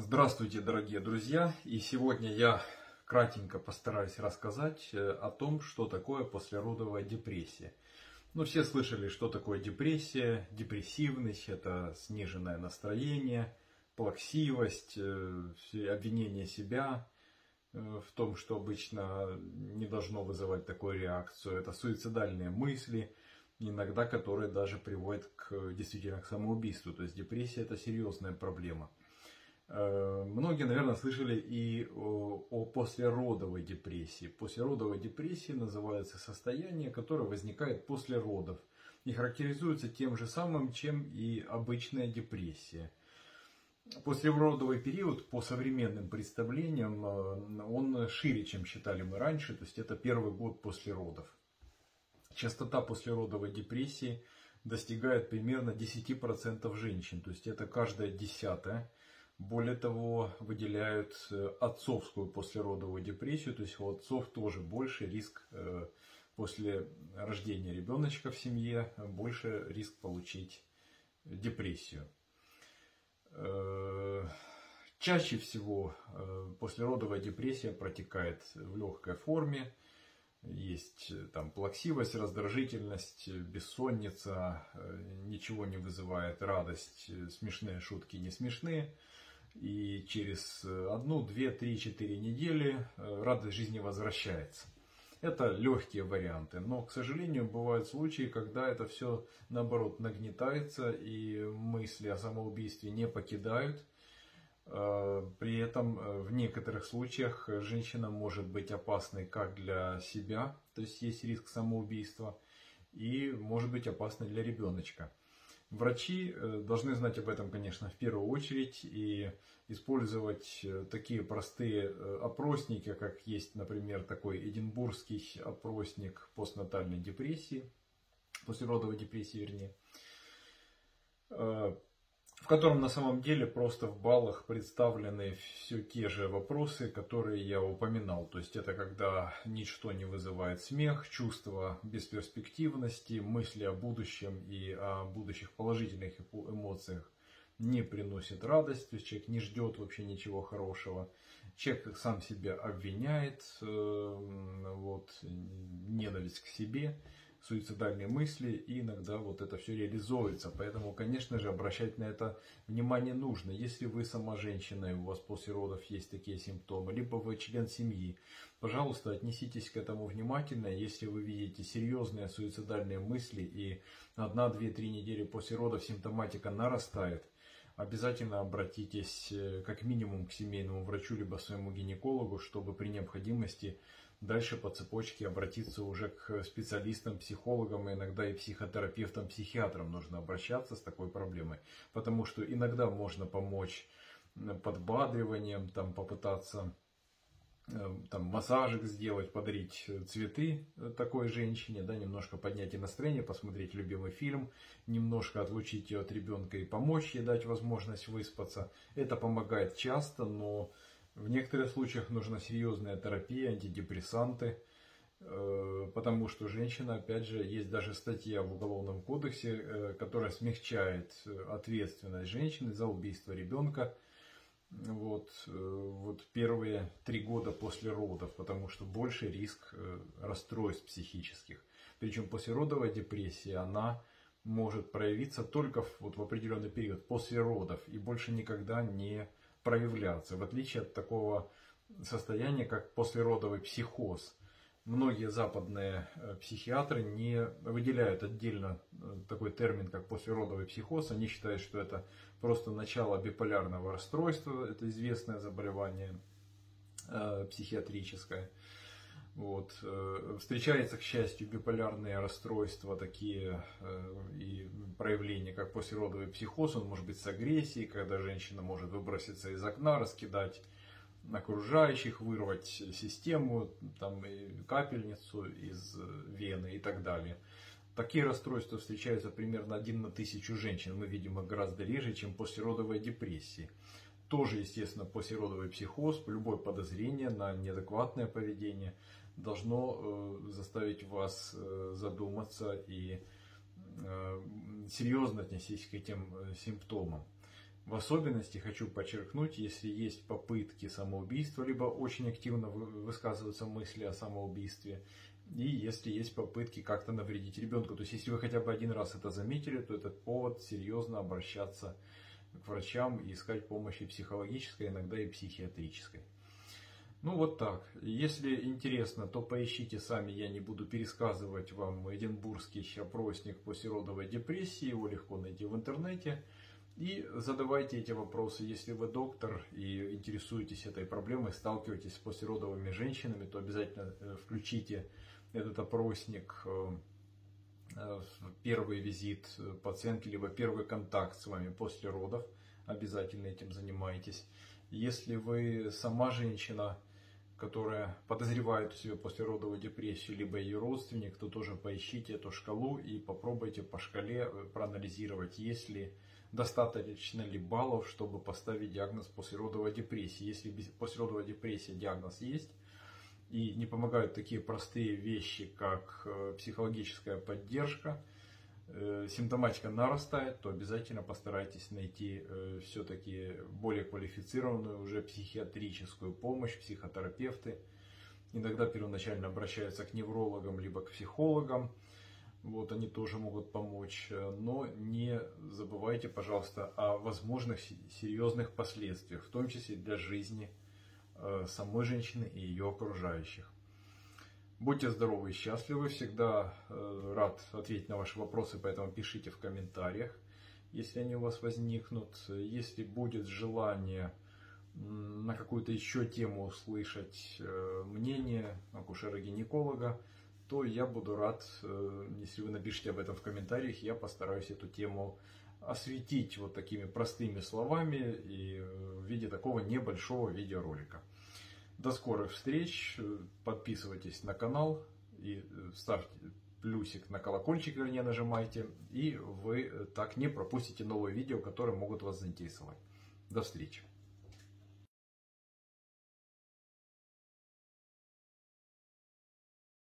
Здравствуйте, дорогие друзья! И сегодня я кратенько постараюсь рассказать э, о том, что такое послеродовая депрессия. Ну, все слышали, что такое депрессия, депрессивность, это сниженное настроение, плаксивость, э, обвинение себя э, в том, что обычно не должно вызывать такую реакцию. Это суицидальные мысли, иногда которые даже приводят к, действительно к самоубийству. То есть депрессия это серьезная проблема. Э, многие, наверное, слышали и о, о послеродовой депрессии. Послеродовой депрессии называется состояние, которое возникает после родов и характеризуется тем же самым, чем и обычная депрессия. Послеродовый период, по современным представлениям, э, он шире, чем считали мы раньше, то есть это первый год после родов. Частота послеродовой депрессии достигает примерно 10% женщин, то есть это каждая десятая более того, выделяют э, отцовскую послеродовую депрессию, то есть у отцов тоже больше риск э, после рождения ребеночка в семье, больше риск получить депрессию. Э, чаще всего послеродовая депрессия протекает в легкой форме. Есть там плаксивость, раздражительность, бессонница, ничего не вызывает радость, смешные шутки не смешные. И через одну, две, три, четыре недели э, радость жизни возвращается. Это легкие варианты, но, к сожалению, бывают случаи, когда это все, наоборот, нагнетается, и мысли о самоубийстве не покидают. Э, при этом э, в некоторых случаях женщина может быть опасной как для себя, то есть есть риск самоубийства, и может быть опасной для ребеночка. Врачи э, должны знать об этом, конечно, в первую очередь и использовать э, такие простые э, опросники, как есть, например, такой эдинбургский опросник постнатальной депрессии, послеродовой депрессии, вернее, в котором на самом деле просто в баллах представлены все те же вопросы, которые я упоминал. То есть это когда ничто не вызывает смех, чувство бесперспективности, мысли о будущем и о будущих положительных эмоциях не приносит радость, то есть человек не ждет вообще ничего хорошего. Человек сам себя обвиняет, э, вот, ненависть к себе суицидальные мысли, и иногда вот это все реализуется. Поэтому, конечно же, обращать на это внимание нужно. Если вы сама женщина, и у вас после родов есть такие симптомы, либо вы член семьи, пожалуйста, отнеситесь к этому внимательно. Если вы видите серьезные суицидальные мысли, и одна, две, три недели после родов симптоматика нарастает, обязательно обратитесь э, как минимум к семейному врачу, либо своему гинекологу, чтобы при необходимости дальше по цепочке обратиться уже к специалистам, психологам, иногда и психотерапевтам, психиатрам нужно обращаться с такой проблемой, потому что иногда можно помочь подбадриванием, там попытаться э, там, массажик сделать, подарить цветы такой женщине, да, немножко поднять ей настроение, посмотреть любимый фильм, немножко отлучить ее от ребенка и помочь ей дать возможность выспаться. Это помогает часто, но в некоторых случаях нужна серьезная терапия, антидепрессанты, э, потому что женщина, опять же, есть даже статья в Уголовном кодексе, э, которая смягчает ответственность женщины за убийство ребенка вот, э, вот первые три года после родов, потому что больше риск расстройств психических. Причем послеродовая депрессия, она может проявиться только вот в определенный период после родов и больше никогда не проявляться, в отличие от такого состояния, как послеродовый психоз. Многие западные э, психиатры не выделяют отдельно э, такой термин, как послеродовый психоз. Они считают, что это просто начало биполярного расстройства, это известное заболевание э, психиатрическое. Вот. Э, встречается, к счастью, биполярные расстройства, такие э, и проявления, как послеродовый психоз, он может быть с агрессией, когда женщина может выброситься из окна, раскидать окружающих, вырвать систему, там, капельницу из вены и так далее. Такие расстройства встречаются примерно один на тысячу женщин. Мы видим их гораздо реже, чем послеродовая депрессия. Тоже, естественно, послеродовый психоз, любое подозрение на неадекватное поведение – должно э, заставить вас э, задуматься и э, серьезно отнестись к этим симптомам. В особенности хочу подчеркнуть, если есть попытки самоубийства, либо очень активно высказываются мысли о самоубийстве, и если есть попытки как-то навредить ребенку. То есть, если вы хотя бы один раз это заметили, то это повод серьезно обращаться к врачам и искать помощи психологической, иногда и психиатрической. Ну вот так. Если интересно, то поищите сами, я не буду пересказывать вам Эдинбургский опросник послеродовой депрессии, его легко найти в интернете. И задавайте эти вопросы. Если вы доктор и интересуетесь этой проблемой, сталкиваетесь с послеродовыми женщинами, то обязательно э, включите этот опросник э, первый визит пациентки, либо первый контакт с вами после родов. Обязательно этим занимайтесь. Если вы сама женщина, которая подозревает у себя послеродовую депрессию, либо ее родственник, то тоже поищите эту шкалу и попробуйте по шкале проанализировать, есть ли достаточно ли баллов, чтобы поставить диагноз послеродовой депрессии. Если послеродовая депрессия диагноз есть, и не помогают такие простые вещи, как э, психологическая поддержка, э, симптоматика нарастает, то обязательно постарайтесь найти э, все-таки более квалифицированную уже психиатрическую помощь, психотерапевты. Иногда первоначально обращаются к неврологам либо к психологам. Вот, они тоже могут помочь. Но не забывайте, пожалуйста, о возможных серьезных последствиях, в том числе для жизни самой женщины и ее окружающих. Будьте здоровы и счастливы. Всегда э, рад ответить на ваши вопросы, поэтому пишите в комментариях, если они у вас возникнут. Если будет желание на какую-то еще тему услышать э, мнение акушера-гинеколога, то я буду рад, э, если вы напишите об этом в комментариях, я постараюсь эту тему осветить вот такими простыми словами и в виде такого небольшого видеоролика. До скорых встреч, подписывайтесь на канал и ставьте плюсик на колокольчик, вернее нажимайте, и вы так не пропустите новые видео, которые могут вас заинтересовать. До встречи!